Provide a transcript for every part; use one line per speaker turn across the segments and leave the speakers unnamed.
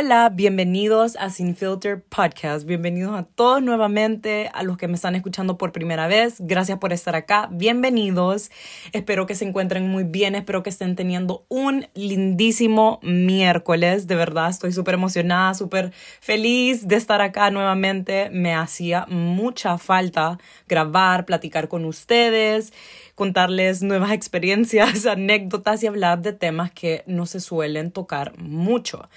Hola, bienvenidos a Sin Filter Podcast. Bienvenidos a todos nuevamente, a los que me están escuchando por primera vez. Gracias por estar acá. Bienvenidos. Espero que se encuentren muy bien. Espero que estén teniendo un lindísimo miércoles. De verdad, estoy súper emocionada, súper feliz de estar acá nuevamente. Me hacía mucha falta grabar, platicar con ustedes contarles nuevas experiencias, anécdotas y hablar de temas que no se suelen tocar mucho.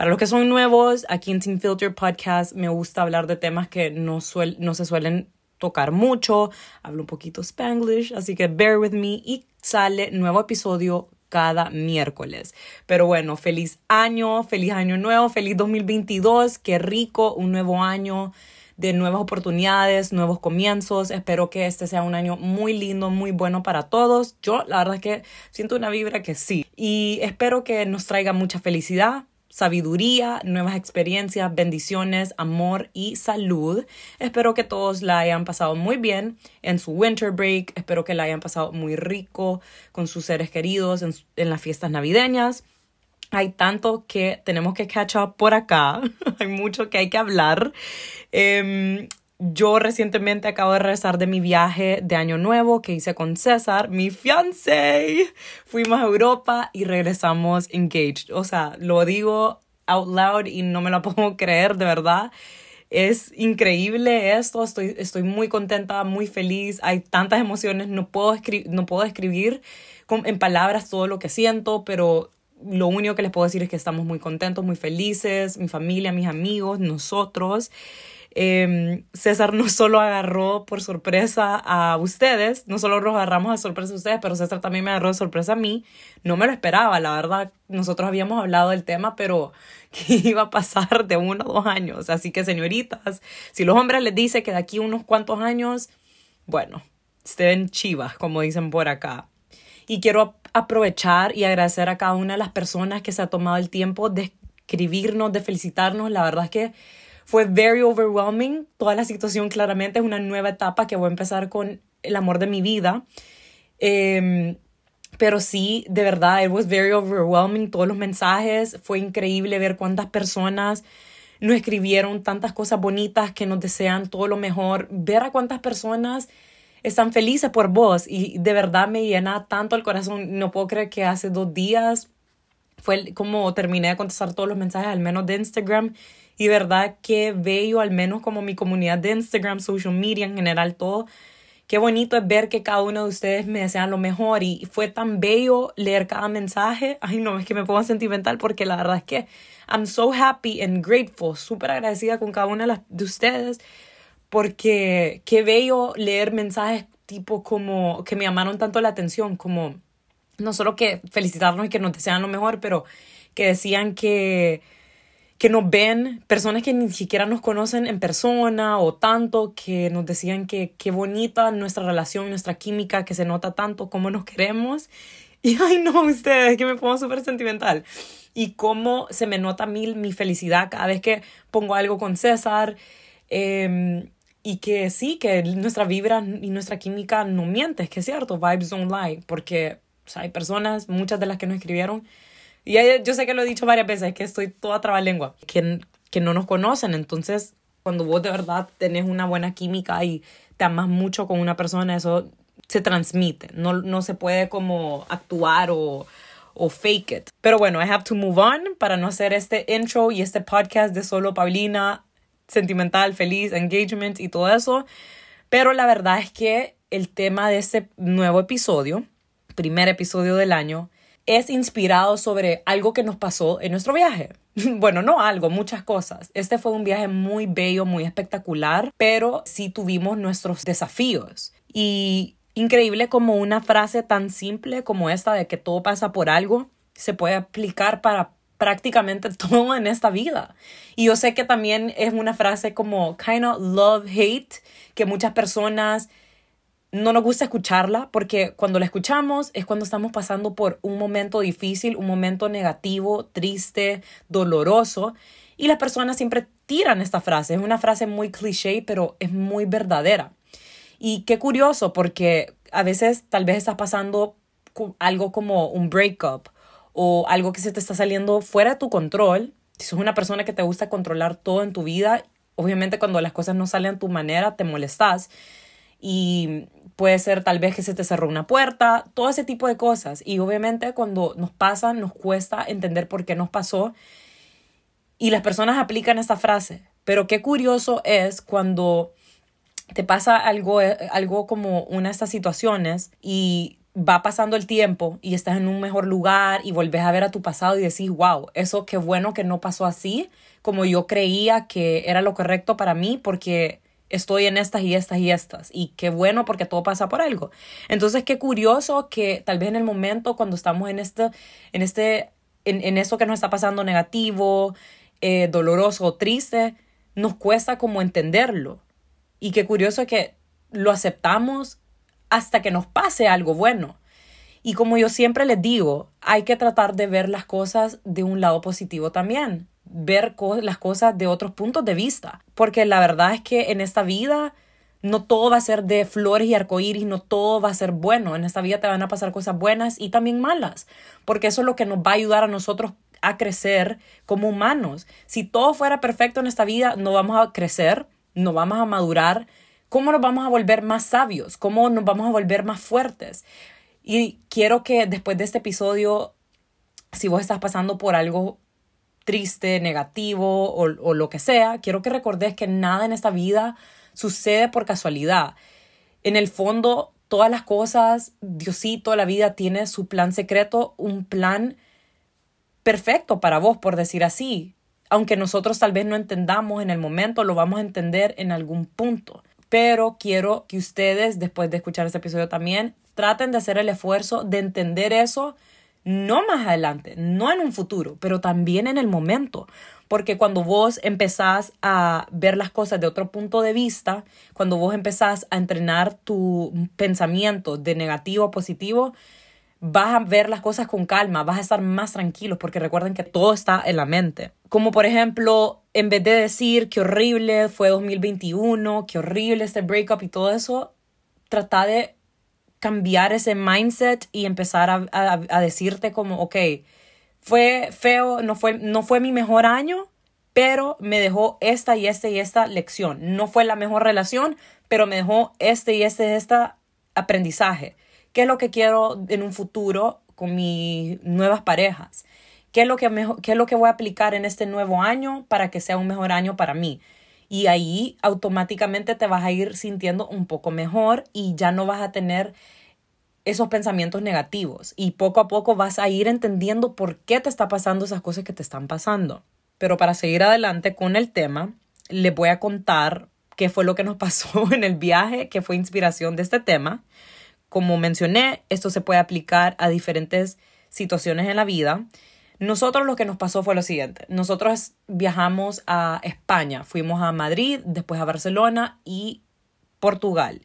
Para los que son nuevos, aquí en Team Filter Podcast me gusta hablar de temas que no, no se suelen tocar mucho. Hablo un poquito spanglish, así que bear with me y sale nuevo episodio cada miércoles. Pero bueno, feliz año, feliz año nuevo, feliz 2022, qué rico, un nuevo año de nuevas oportunidades, nuevos comienzos. Espero que este sea un año muy lindo, muy bueno para todos. Yo la verdad es que siento una vibra que sí. Y espero que nos traiga mucha felicidad, sabiduría, nuevas experiencias, bendiciones, amor y salud. Espero que todos la hayan pasado muy bien en su winter break. Espero que la hayan pasado muy rico con sus seres queridos en, las fiestas navideñas. Hay tanto que tenemos que catch up por acá. hay mucho que hay que hablar. Em, yo recientemente acabo de regresar de mi viaje de Año Nuevo que hice con César, mi fiancé. Fuimos a Europa y regresamos engaged. O sea, lo digo out loud y no me lo puedo creer, de verdad. Es increíble esto, estoy, estoy muy contenta, muy feliz, hay tantas emociones, no puedo, no puedo escribir en palabras todo lo que siento, pero lo único que les puedo decir es que estamos muy contentos, muy felices, mi familia, mis amigos, nosotros. Em, César no solo agarró por sorpresa a ustedes, no solo nos agarramos a sorpresa a ustedes, pero César también me agarró de sorpresa a mí. No me lo esperaba, la verdad. Nosotros habíamos hablado del tema, pero que iba a pasar de uno o dos años. Así que, señoritas, si los hombres les dicen que de aquí unos cuantos años, bueno, estén chivas, como dicen por acá. Y quiero aprovechar y agradecer a cada una de las personas que se ha tomado el tiempo de escribirnos, de felicitarnos. La verdad es que fue very overwhelming. Toda la situación claramente es una nueva etapa que voy a empezar con el amor de mi vida. Em, pero sí, de verdad, it was very overwhelming. Todos los mensajes, fue increíble ver cuántas personas nos escribieron tantas cosas bonitas que nos desean todo lo mejor. Ver a cuántas personas están felices por vos y de verdad me llena tanto el corazón. No puedo creer que hace dos días fue como terminé de contestar todos los mensajes, al menos de Instagram, y verdad que bello, al menos como mi comunidad de Instagram, social media en general, todo. Qué bonito es ver que cada uno de ustedes me desean lo mejor y fue tan bello leer cada mensaje. Ay, no, es que me pongo sentimental porque la verdad es que I'm so happy and grateful, súper agradecida con cada una de ustedes porque qué bello leer mensajes tipo como que me llamaron tanto la atención, como no solo que felicitarnos y que nos desean lo mejor, pero que decían que que nos ven, personas que ni siquiera nos conocen en persona o tanto, que nos decían que qué bonita nuestra relación, nuestra química, que se nota tanto, cómo nos queremos. Y ay no, ustedes, que me pongo súper sentimental. Y cómo se me nota mil mi felicidad cada vez que pongo algo con César. Em, y que sí, que nuestra vibra y nuestra química no miente, es que es cierto, vibes don't lie, porque hay personas, muchas de las que nos escribieron, y yo sé que lo he dicho varias veces, que estoy toda trabalengua, que, que no nos conocen. Entonces, cuando vos de verdad tenés una buena química y te amas mucho con una persona, eso se transmite. No, no se puede como actuar o, o fake it. Pero bueno, I have to move on para no hacer este intro y este podcast de solo Paulina, sentimental, feliz, engagement y todo eso. Pero la verdad es que el tema de este nuevo episodio, primer episodio del año, es inspirado sobre algo que nos pasó en nuestro viaje. Bueno, no algo, muchas cosas. Este fue un viaje muy bello, muy espectacular, pero sí tuvimos nuestros desafíos. Y increíble como una frase tan simple como esta de que todo pasa por algo se puede aplicar para prácticamente todo en esta vida. Y yo sé que también es una frase como kind of love hate que muchas personas no nos gusta escucharla porque cuando la escuchamos es cuando estamos pasando por un momento difícil, un momento negativo, triste, doloroso. Y las personas siempre tiran esta frase. Es una frase muy cliché, pero es muy verdadera. Y qué curioso porque a veces tal vez estás pasando algo como un breakup o algo que se te está saliendo fuera de tu control Si sos una persona que te gusta controlar todo en tu vida, obviamente cuando las cosas no salen a tu manera, te molestas. Y puede ser tal vez que se te cerró una puerta, todo ese tipo de cosas. Y obviamente cuando nos pasa, nos cuesta entender por qué nos pasó. Y las personas aplican esta frase. Pero qué curioso es cuando te pasa algo, algo como una de estas situaciones y va pasando el tiempo y estás en un mejor lugar y volvés a ver a tu pasado y decís, wow, eso qué bueno que no pasó así, como yo creía que era lo correcto para mí, porque estoy en estas y estas y estas. Y qué bueno porque todo pasa por algo. Entonces, qué curioso que tal vez en el momento cuando estamos en este, en este, en, en eso que nos está pasando negativo, eh, doloroso triste, nos cuesta como entenderlo. Y qué curioso que lo aceptamos hasta que nos pase algo bueno. Y como yo siempre les digo, hay que tratar de ver las cosas de un lado positivo también, ver las cosas de otros puntos de vista, porque la verdad es que en esta vida no todo va a ser de flores y arcoíris, no todo va a ser bueno. En esta vida te van a pasar cosas buenas y también malas, porque eso es lo que nos va a ayudar a nosotros a crecer como humanos. Si todo fuera perfecto en esta vida, no vamos a crecer, no vamos a madurar, ¿Cómo nos vamos a volver más sabios? ¿Cómo nos vamos a volver más fuertes? Y quiero que después de este episodio, si vos estás pasando por algo triste, negativo o, o lo que sea, quiero que recordes que nada en esta vida sucede por casualidad. En el fondo, todas las cosas, Diosito, la vida tiene su plan secreto, un plan perfecto para vos, por decir así. Aunque nosotros tal vez no entendamos en el momento, lo vamos a entender en algún punto pero quiero que ustedes, después de escuchar este episodio también, traten de hacer el esfuerzo de entender eso, no más adelante, no en un futuro, pero también en el momento. Porque cuando vos empezás a ver las cosas de otro punto de vista, cuando vos empezás a entrenar tu pensamiento de negativo a positivo, vas a ver las cosas con calma, vas a estar más tranquilos porque recuerden que todo está en la mente. Como por ejemplo, en vez de decir que horrible fue 2021, que horrible este breakup y todo eso, trata de cambiar ese mindset y empezar a, a, decirte como, ok, fue feo, no fue, no fue mi mejor año, pero me dejó esta y esta y esta lección. No fue la mejor relación, pero me dejó este y este y esta aprendizaje. ¿Qué es lo que quiero en un futuro con mis nuevas parejas? ¿Qué es, lo que ¿Qué es lo que voy a aplicar en este nuevo año para que sea un mejor año para mí? Y ahí automáticamente te vas a ir sintiendo un poco mejor y ya no vas a tener esos pensamientos negativos y poco a poco vas a ir entendiendo por qué te está pasando esas cosas que te están pasando. Pero para seguir adelante con el tema, les voy a contar qué fue lo que nos pasó en el viaje, que fue inspiración de este tema. Como mencioné, esto se puede aplicar a diferentes situaciones en la vida. Nosotros lo que nos pasó fue lo siguiente. Nosotros viajamos a España, fuimos a Madrid, después a Barcelona y Portugal.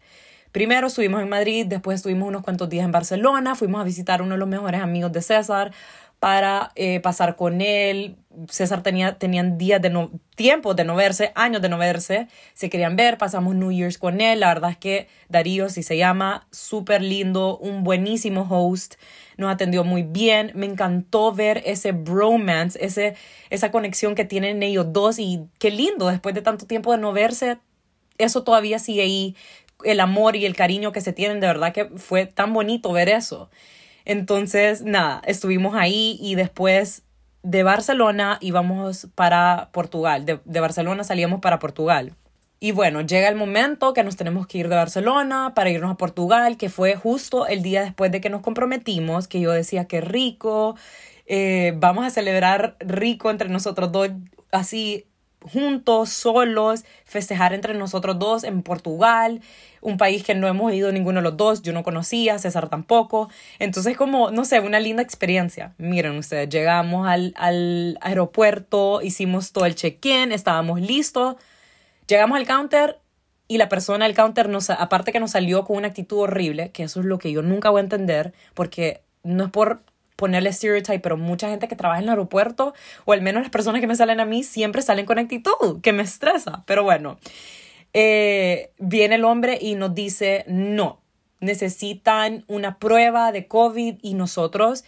Primero estuvimos en Madrid, después estuvimos unos cuantos días en Barcelona, fuimos a visitar uno de los mejores amigos de César para eh, pasar con él, César tenía tenían días de no, tiempo de no verse, años de no verse, se querían ver, pasamos New Year's con él, la verdad es que Darío, si se llama, súper lindo, un buenísimo host, nos atendió muy bien, me encantó ver ese bromance, ese, esa conexión que tienen ellos dos y qué lindo, después de tanto tiempo de no verse, eso todavía sigue ahí, el amor y el cariño que se tienen, de verdad que fue tan bonito ver eso. Entonces, nada, estuvimos ahí y después de Barcelona íbamos para Portugal. De, Barcelona salíamos para Portugal. Y bueno, llega el momento que nos tenemos que ir de Barcelona para irnos a Portugal, que fue justo el día después de que nos comprometimos, que yo decía que rico, eh, vamos a celebrar rico entre nosotros dos, así juntos, solos, festejar entre nosotros dos en Portugal, un país que no hemos ido ninguno de los dos, yo no conocía, César tampoco. Entonces, como, no sé, una linda experiencia. Miren ustedes, llegamos al, al aeropuerto, hicimos todo el check-in, estábamos listos, llegamos al counter y la persona del counter, nos, aparte que nos salió con una actitud horrible, que eso es lo que yo nunca voy a entender, porque no es por ponerle stereotype, pero mucha gente que trabaja en el aeropuerto, o al menos las personas que me salen a mí, siempre salen con actitud, que me estresa. Pero bueno, eh, viene el hombre y nos dice, no, necesitan una prueba de COVID y nosotros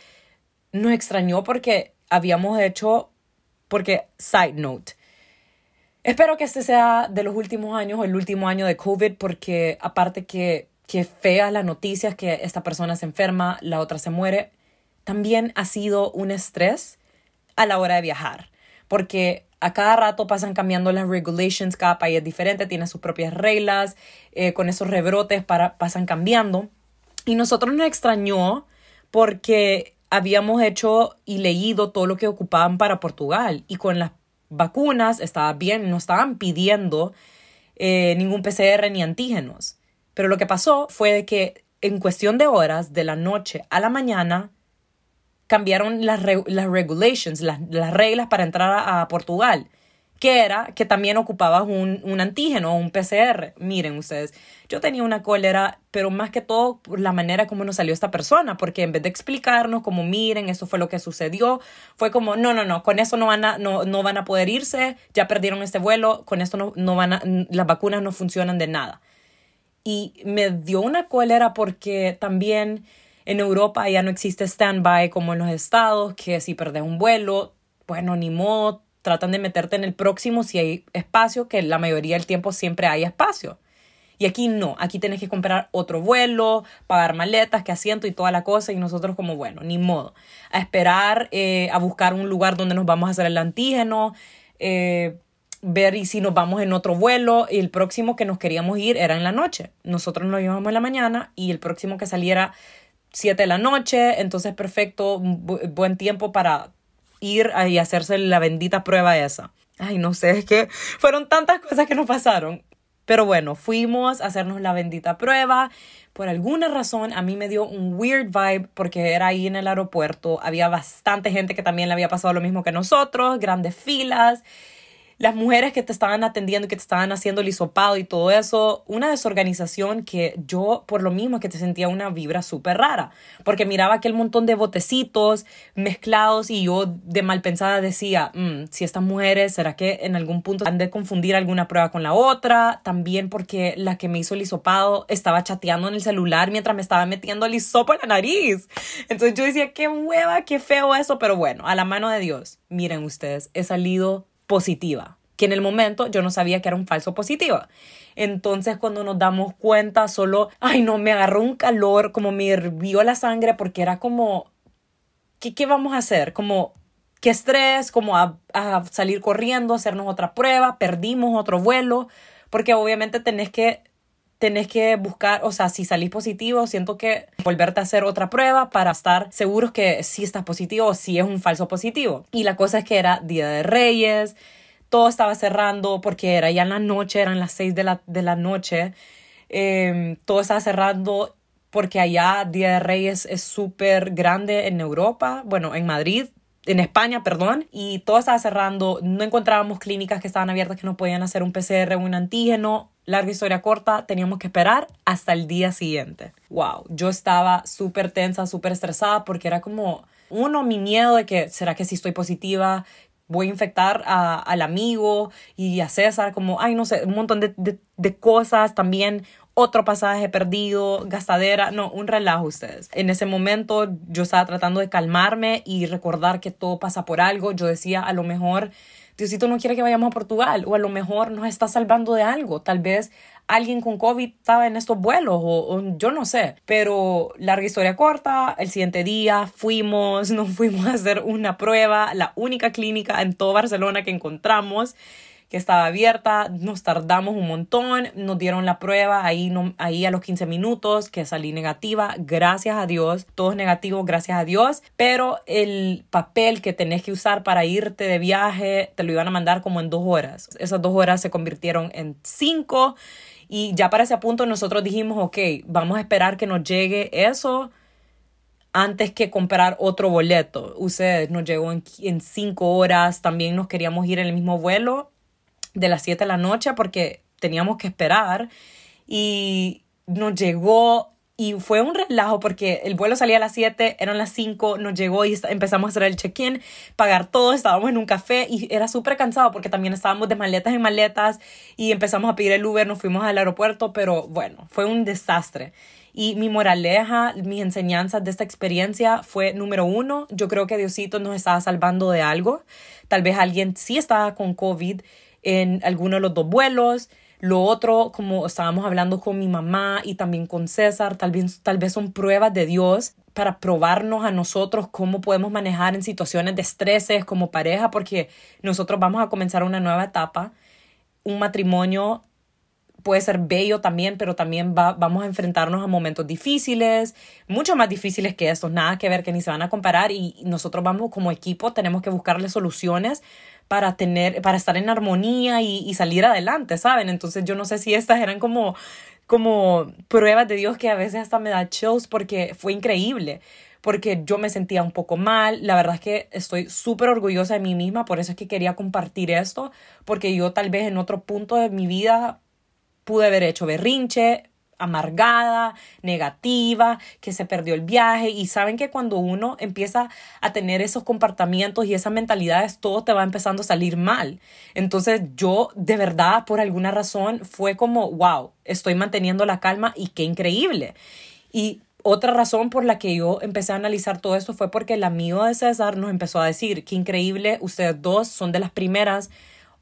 nos extrañó porque habíamos hecho porque, side note, espero que este sea de los últimos años o el último año de COVID, porque aparte que, que fea las noticias que esta persona se enferma, la otra se muere, también ha sido un estrés a la hora de viajar, porque a cada rato pasan cambiando las regulations, cada país es diferente, tiene sus propias reglas, eh, con esos rebrotes para, pasan cambiando. Y nosotros nos extrañó porque habíamos hecho y leído todo lo que ocupaban para Portugal y con las vacunas estaba bien, no estaban pidiendo eh, ningún PCR ni antígenos. Pero lo que pasó fue que en cuestión de horas, de la noche a la mañana, cambiaron las, las regulations, las, las, reglas para entrar a, Portugal, que era que también ocupabas un, un antígeno o un PCR. Miren ustedes, yo tenía una cólera, pero más que todo por la manera como nos salió esta persona, porque en vez de explicarnos como miren, eso fue lo que sucedió, fue como, no, no, no, con eso no van a, no, no van a poder irse, ya perdieron este vuelo, con esto no, no van a, las vacunas no funcionan de nada. Y me dio una cólera porque también en Europa ya no existe stand-by como en los estados, que si perdes un vuelo, bueno, ni modo, tratan de meterte en el próximo si hay espacio, que la mayoría del tiempo siempre hay espacio. Y aquí no, aquí tienes que comprar otro vuelo, pagar maletas, que asiento y toda la cosa. Y nosotros como, bueno, ni modo. A esperar, eh, a buscar un lugar donde nos vamos a hacer el antígeno, eh, ver y si nos vamos en otro vuelo. Y el próximo que nos queríamos ir era en la noche. Nosotros nos íbamos en la mañana y el próximo que saliera 7 de la noche, entonces perfecto, buen tiempo para ir y hacerse la bendita prueba esa. Ay, no sé, es que fueron tantas cosas que nos pasaron. Pero bueno, fuimos a hacernos la bendita prueba. Por alguna razón a mí me dio un weird vibe porque era ahí en el aeropuerto. Había bastante gente que también le había pasado lo mismo que nosotros, grandes filas las mujeres que te estaban atendiendo, que te estaban haciendo el hisopado y todo eso, una desorganización que yo, por lo mismo, que te sentía una vibra súper rara, porque miraba aquel montón de botecitos mezclados y yo de mal pensada decía, mm, si estas mujeres, ¿será que en algún punto han de confundir alguna prueba con la otra? También porque la que me hizo el hisopado estaba chateando en el celular mientras me estaba metiendo el hisopo en la nariz. Entonces yo decía, qué hueva, qué feo eso, pero bueno, a la mano de Dios, miren ustedes, he salido positiva, que en el momento yo no sabía que era un falso positiva. Entonces cuando nos damos cuenta, solo, ay no, me agarró un calor, como me hirvió la sangre porque era como, ¿qué, qué vamos a hacer? Como, qué estrés, como a, a salir corriendo, hacernos otra prueba, perdimos otro vuelo, porque obviamente tenés que tenés que buscar, o sea, si salís positivo, siento que volverte a hacer otra prueba para estar seguros que si estás positivo o si es un falso positivo. Y la cosa es que era Día de Reyes, todo estaba cerrando porque era ya en la noche, eran las 6 de la, de la noche, em, todo estaba cerrando porque allá Día de Reyes es súper grande en Europa, bueno, en Madrid, en España, perdón, y todo estaba cerrando, no encontrábamos clínicas que estaban abiertas que nos podían hacer un PCR o un antígeno, larga historia corta, teníamos que esperar hasta el día siguiente. Wow, yo estaba súper tensa, súper estresada porque era como, uno, mi miedo de que, ¿será que si estoy positiva? Voy a infectar a, al amigo y a César, como, ay, no sé, un montón de, de cosas. También otro pasaje perdido, gastadera, no, un relajo ustedes. En ese momento yo estaba tratando de calmarme y recordar que todo pasa por algo. Yo decía, a lo mejor Diosito no quiere que vayamos a Portugal o a lo mejor nos está salvando de algo. Tal vez alguien con COVID estaba en estos vuelos o, yo no sé. Pero larga historia corta, el siguiente día fuimos, nos fuimos a hacer una prueba, la única clínica en todo Barcelona que encontramos que estaba abierta, nos tardamos un montón, nos dieron la prueba ahí, no, ahí a los 15 minutos que salí negativa, gracias a Dios, todos negativos, gracias a Dios, pero el papel que tenés que usar para irte de viaje te lo iban a mandar como en dos horas. Esas dos horas se convirtieron en cinco y ya para ese punto nosotros dijimos, ok, vamos a esperar que nos llegue eso antes que comprar otro boleto. Ustedes nos llegó en, en cinco horas, también nos queríamos ir en el mismo vuelo de las 7 de la noche porque teníamos que esperar y nos llegó y fue un relajo porque el vuelo salía a las 7, eran las 5, nos llegó y empezamos a hacer el check-in, pagar todo, estábamos en un café y era súper cansado porque también estábamos de maletas en maletas y empezamos a pedir el Uber, nos fuimos al aeropuerto, pero bueno, fue un desastre. Y mi moraleja, mis enseñanzas de esta experiencia fue, número uno, yo creo que Diosito nos estaba salvando de algo. Tal vez alguien sí estaba con COVID en alguno de los dos vuelos, lo otro, como estábamos hablando con mi mamá y también con César, tal vez, tal vez son pruebas de Dios para probarnos a nosotros cómo podemos manejar en situaciones de estreses como pareja, porque nosotros vamos a comenzar una nueva etapa, un matrimonio puede ser bello también, pero también va, vamos a enfrentarnos a momentos difíciles, mucho más difíciles que estos, nada que ver, que ni se van a comparar y nosotros vamos como equipo, tenemos que buscarle soluciones para tener, para estar en armonía y, salir adelante, ¿saben? Entonces yo no sé si estas eran como, como pruebas de Dios que a veces hasta me da chills porque fue increíble porque yo me sentía un poco mal. La verdad es que estoy súper orgullosa de mí misma, por eso es que quería compartir esto, porque yo tal vez en otro punto de mi vida pude haber hecho berrinche, amargada, negativa, que se perdió el viaje y saben que cuando uno empieza a tener esos comportamientos y esas mentalidades, todo te va empezando a salir mal. Entonces yo de verdad, por alguna razón, fue como, wow, estoy manteniendo la calma y qué increíble. Y otra razón por la que yo empecé a analizar todo esto fue porque el amigo de César nos empezó a decir, qué increíble, ustedes dos son de las primeras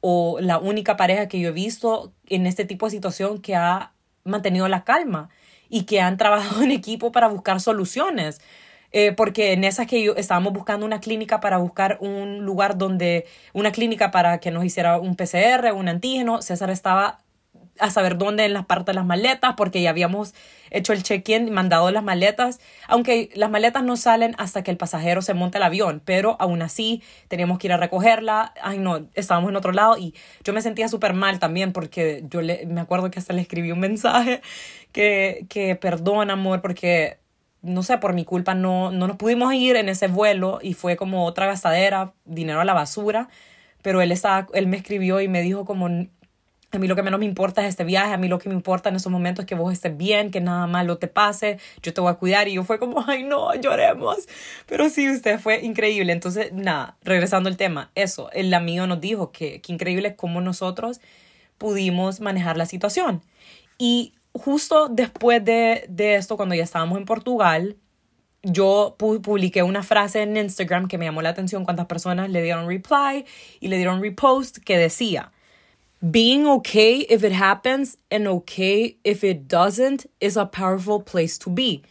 o la única pareja que yo he visto en este tipo de situación que ha mantenido la calma y que han trabajado en equipo para buscar soluciones. Eh, porque en esas que yo estábamos buscando una clínica para buscar un lugar donde, una clínica para que nos hiciera un PCR, un antígeno, César estaba a saber dónde en las partes de las maletas, porque ya habíamos hecho el check-in, mandado las maletas, aunque las maletas no salen hasta que el pasajero se monte el avión, pero aún así teníamos que ir a recogerla, ay no, estábamos en otro lado y yo me sentía súper mal también porque yo le, me acuerdo que hasta le escribí un mensaje que, que perdón amor, porque no sé, por mi culpa no, no nos pudimos ir en ese vuelo y fue como otra gastadera, dinero a la basura, pero él, estaba, él me escribió y me dijo como a mí lo que menos me importa es este viaje, a mí lo que me importa en esos momentos es que vos estés bien, que nada malo te pase, yo te voy a cuidar. Y yo fue como, ay no, lloremos. Pero sí, usted fue increíble. Entonces, nada, regresando al tema, eso, el amigo nos dijo que, que increíble cómo nosotros pudimos manejar la situación. Y justo después de, de esto, cuando ya estábamos en Portugal, yo publiqué una frase en Instagram que me llamó la atención cuántas personas le dieron reply y le dieron repost que decía, Being okay if it happens and okay if it doesn't is a powerful place to be.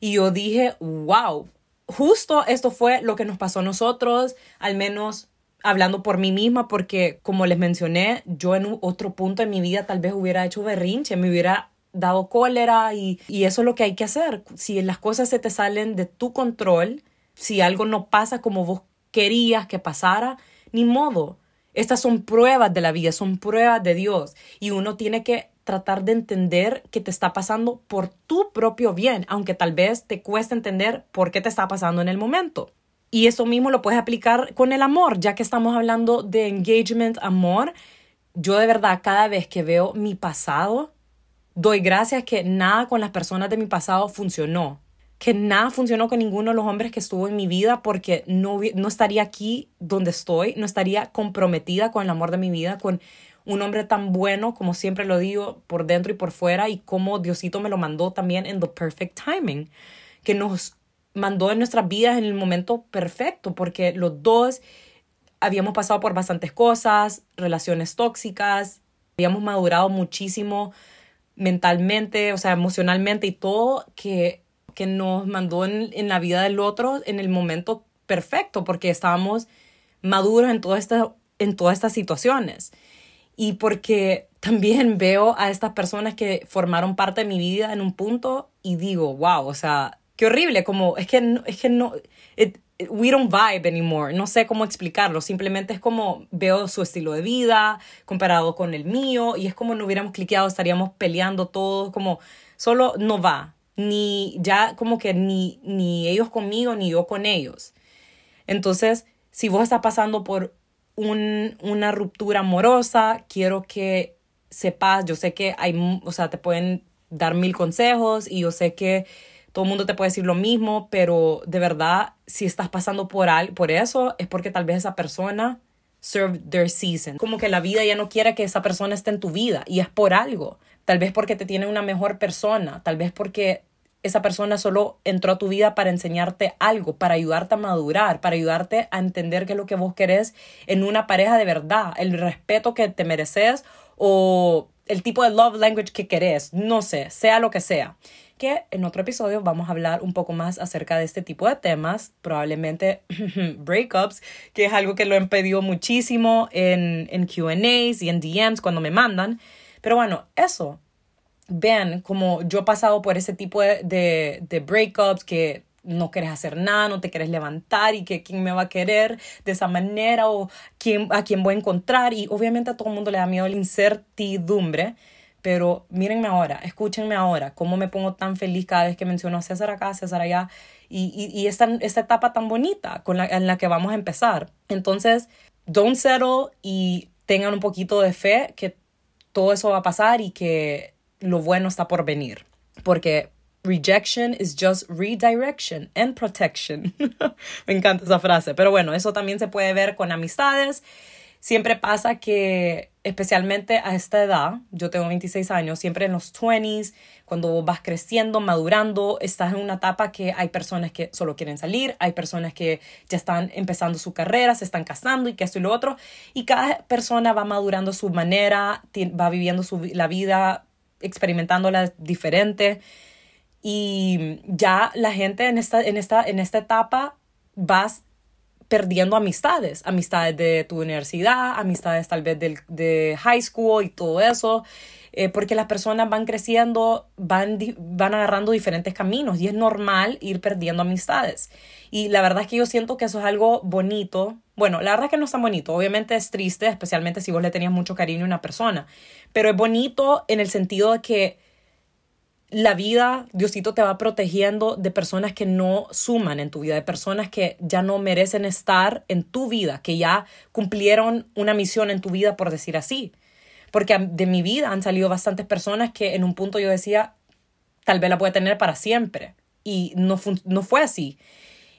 Y yo dije, wow, justo esto fue lo que nos pasó a nosotros, al menos hablando por mí misma, porque como les mencioné, yo en otro punto de mi vida tal vez hubiera hecho berrinche, me hubiera dado cólera y, y eso es lo que hay que hacer. Si las cosas se te salen de tu control, si algo no pasa como vos querías que pasara, ni modo. Estas son pruebas de la vida, son pruebas de Dios y uno tiene que tratar de entender que te está pasando por tu propio bien, aunque tal vez te cueste entender por qué te está pasando en el momento. Y eso mismo lo puedes aplicar con el amor, ya que estamos hablando de engagement, amor. Yo de verdad cada vez que veo mi pasado, doy gracias que nada con las personas de mi pasado funcionó que nada funcionó con ninguno de los hombres que estuvo en mi vida porque no, no estaría aquí donde estoy, no estaría comprometida con el amor de mi vida, con un hombre tan bueno, como siempre lo digo, por dentro y por fuera, y como Diosito me lo mandó también en the perfect timing, que nos mandó en nuestras vidas en el momento perfecto, porque los dos habíamos pasado por bastantes cosas, relaciones tóxicas, habíamos madurado muchísimo mentalmente, o sea, emocionalmente y todo, que nos mandó en, en, la vida del otro en el momento perfecto, porque estábamos maduros en, esta, en todas estas situaciones. Y porque también veo a estas personas que formaron parte de mi vida en un punto y digo, wow, o sea, qué horrible, como es que, es que no, we don't vibe anymore, no sé cómo explicarlo, simplemente es como veo su estilo de vida comparado con el mío y es como no hubiéramos cliqueado, estaríamos peleando todos, como solo no va, ni ya como que ni, ni ellos conmigo, ni yo con ellos. Entonces, si vos estás pasando por un, una ruptura amorosa, quiero que sepas, yo sé que hay, o sea, te pueden dar mil consejos y yo sé que todo el mundo te puede decir lo mismo, pero de verdad, si estás pasando por, al, por eso, es porque tal vez esa persona served their season. Como que la vida ya no quiere que esa persona esté en tu vida y es por algo. Tal vez porque te tiene una mejor persona, tal vez porque esa persona solo entró a tu vida para enseñarte algo, para ayudarte a madurar, para ayudarte a entender qué es lo que vos querés en una pareja de verdad, el respeto que te mereces o el tipo de love language que querés, no sé, sea lo que sea. Que en otro episodio vamos a hablar un poco más acerca de este tipo de temas, probablemente breakups, que es algo que lo he pedido muchísimo en, en QAs y en DMs cuando me mandan. Pero bueno, eso, vean como yo he pasado por ese tipo de, de, breakups que no quieres hacer nada, no te quieres levantar y que quién me va a querer de esa manera o quién, a quién voy a encontrar. Y obviamente a todo el mundo le da miedo la incertidumbre, pero mírenme ahora, escúchenme ahora, cómo me pongo tan feliz cada vez que menciono a César acá, César allá y, y, y esta, esta, etapa tan bonita con la, en la que vamos a empezar. Entonces, don't settle y tengan un poquito de fe que todo eso va a pasar y que lo bueno está por venir. Porque rejection is just redirection and protection. Me encanta esa frase. Pero bueno, eso también se puede ver con amistades. Siempre pasa que, especialmente a esta edad, yo tengo 26 años, siempre en los 20s, cuando vas creciendo, madurando, estás en una etapa que hay personas que solo quieren salir, hay personas que ya están empezando su carrera, se están casando y que esto y lo otro, y cada persona va madurando su manera, va viviendo su, la vida experimentándolas diferente. Y ya la gente en esta, en esta, en esta etapa vas perdiendo amistades, amistades de tu universidad, amistades tal vez de, de high school y todo eso, eh, porque las personas van creciendo, van, van agarrando diferentes caminos y es normal ir perdiendo amistades. Y la verdad es que yo siento que eso es algo bonito. Bueno, la verdad es que no es tan bonito, obviamente es triste, especialmente si vos le tenías mucho cariño a una persona, pero es bonito en el sentido de que la vida, Diosito te va protegiendo de personas que no suman en tu vida, de personas que ya no merecen estar en tu vida, que ya cumplieron una misión en tu vida, por decir así. Porque de mi vida han salido bastantes personas que en un punto yo decía, tal vez la puede tener para siempre. Y no, no fue así.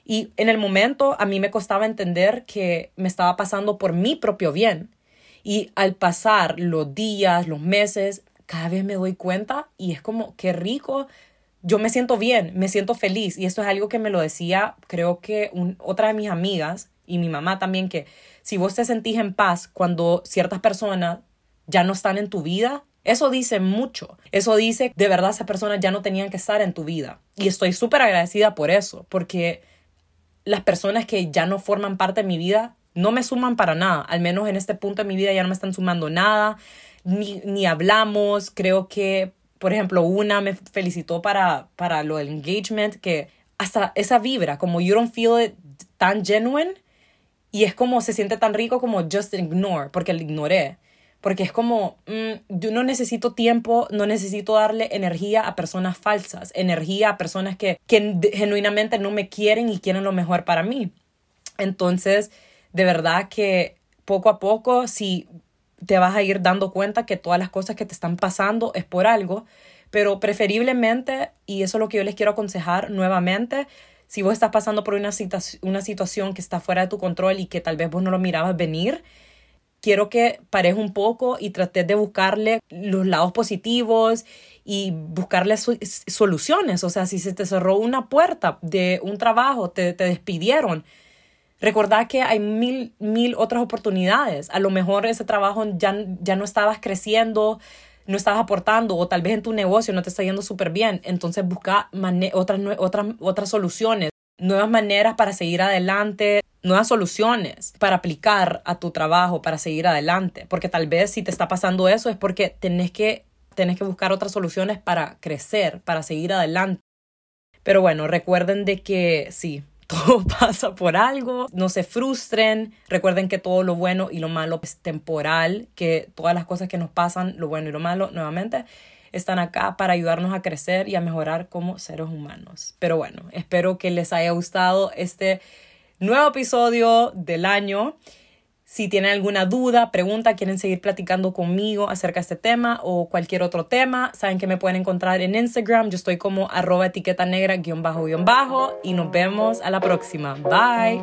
Y en el momento a mí me costaba entender que me estaba pasando por mi propio bien. Y al pasar los días, los meses, cada vez me doy cuenta y es como, qué rico, yo me siento bien, me siento feliz. Y esto es algo que me lo decía, creo que otra de mis amigas y mi mamá también, que si vos te sentís en paz cuando ciertas personas ya no están en tu vida, eso dice mucho. Eso dice, de verdad, esas personas ya no tenían que estar en tu vida. Y estoy súper agradecida por eso, porque las personas que ya no forman parte de mi vida no me suman para nada. Al menos en este punto de mi vida ya no me están sumando nada ni, ni hablamos. Creo que, por ejemplo, una me felicitó para, para lo del engagement, que hasta esa vibra, como you don't feel it tan genuine, y es como se siente tan rico como just ignore, porque lo ignoré. Porque es como, mm, yo no necesito tiempo, no necesito darle energía a personas falsas, energía a personas que, que genuinamente no me quieren y quieren lo mejor para mí. Entonces, de verdad que poco a poco, si te vas a ir dando cuenta que todas las cosas que te están pasando es por algo, pero preferiblemente, y eso es lo que yo les quiero aconsejar nuevamente, si vos estás pasando por una, una situación que está fuera de tu control y que tal vez vos no lo mirabas venir, quiero que pares un poco y trates de buscarle los lados positivos y buscarle soluciones. O sea, si se te cerró una puerta de un trabajo, te, te despidieron, Recordad que hay mil, mil otras oportunidades. A lo mejor ese trabajo ya, ya no estabas creciendo, no estabas aportando o tal vez en tu negocio no te está yendo súper bien. Entonces busca otras, otras, otras soluciones, nuevas maneras para seguir adelante, nuevas soluciones para aplicar a tu trabajo, para seguir adelante. Porque tal vez si te está pasando eso es porque tenés que, tenés que buscar otras soluciones para crecer, para seguir adelante. Pero bueno, recuerden de que sí, todo pasa por algo, no se frustren, recuerden que todo lo bueno y lo malo es temporal, que todas las cosas que nos pasan, lo bueno y lo malo, nuevamente, están acá para ayudarnos a crecer y a mejorar como seres humanos. Pero bueno, espero que les haya gustado este nuevo episodio del año. Si tienen alguna duda, pregunta, quieren seguir platicando conmigo acerca de este tema o cualquier otro tema, saben que me pueden encontrar en Instagram. Yo estoy como arroba etiqueta negra guion bajo guion bajo y nos vemos a la próxima. Bye.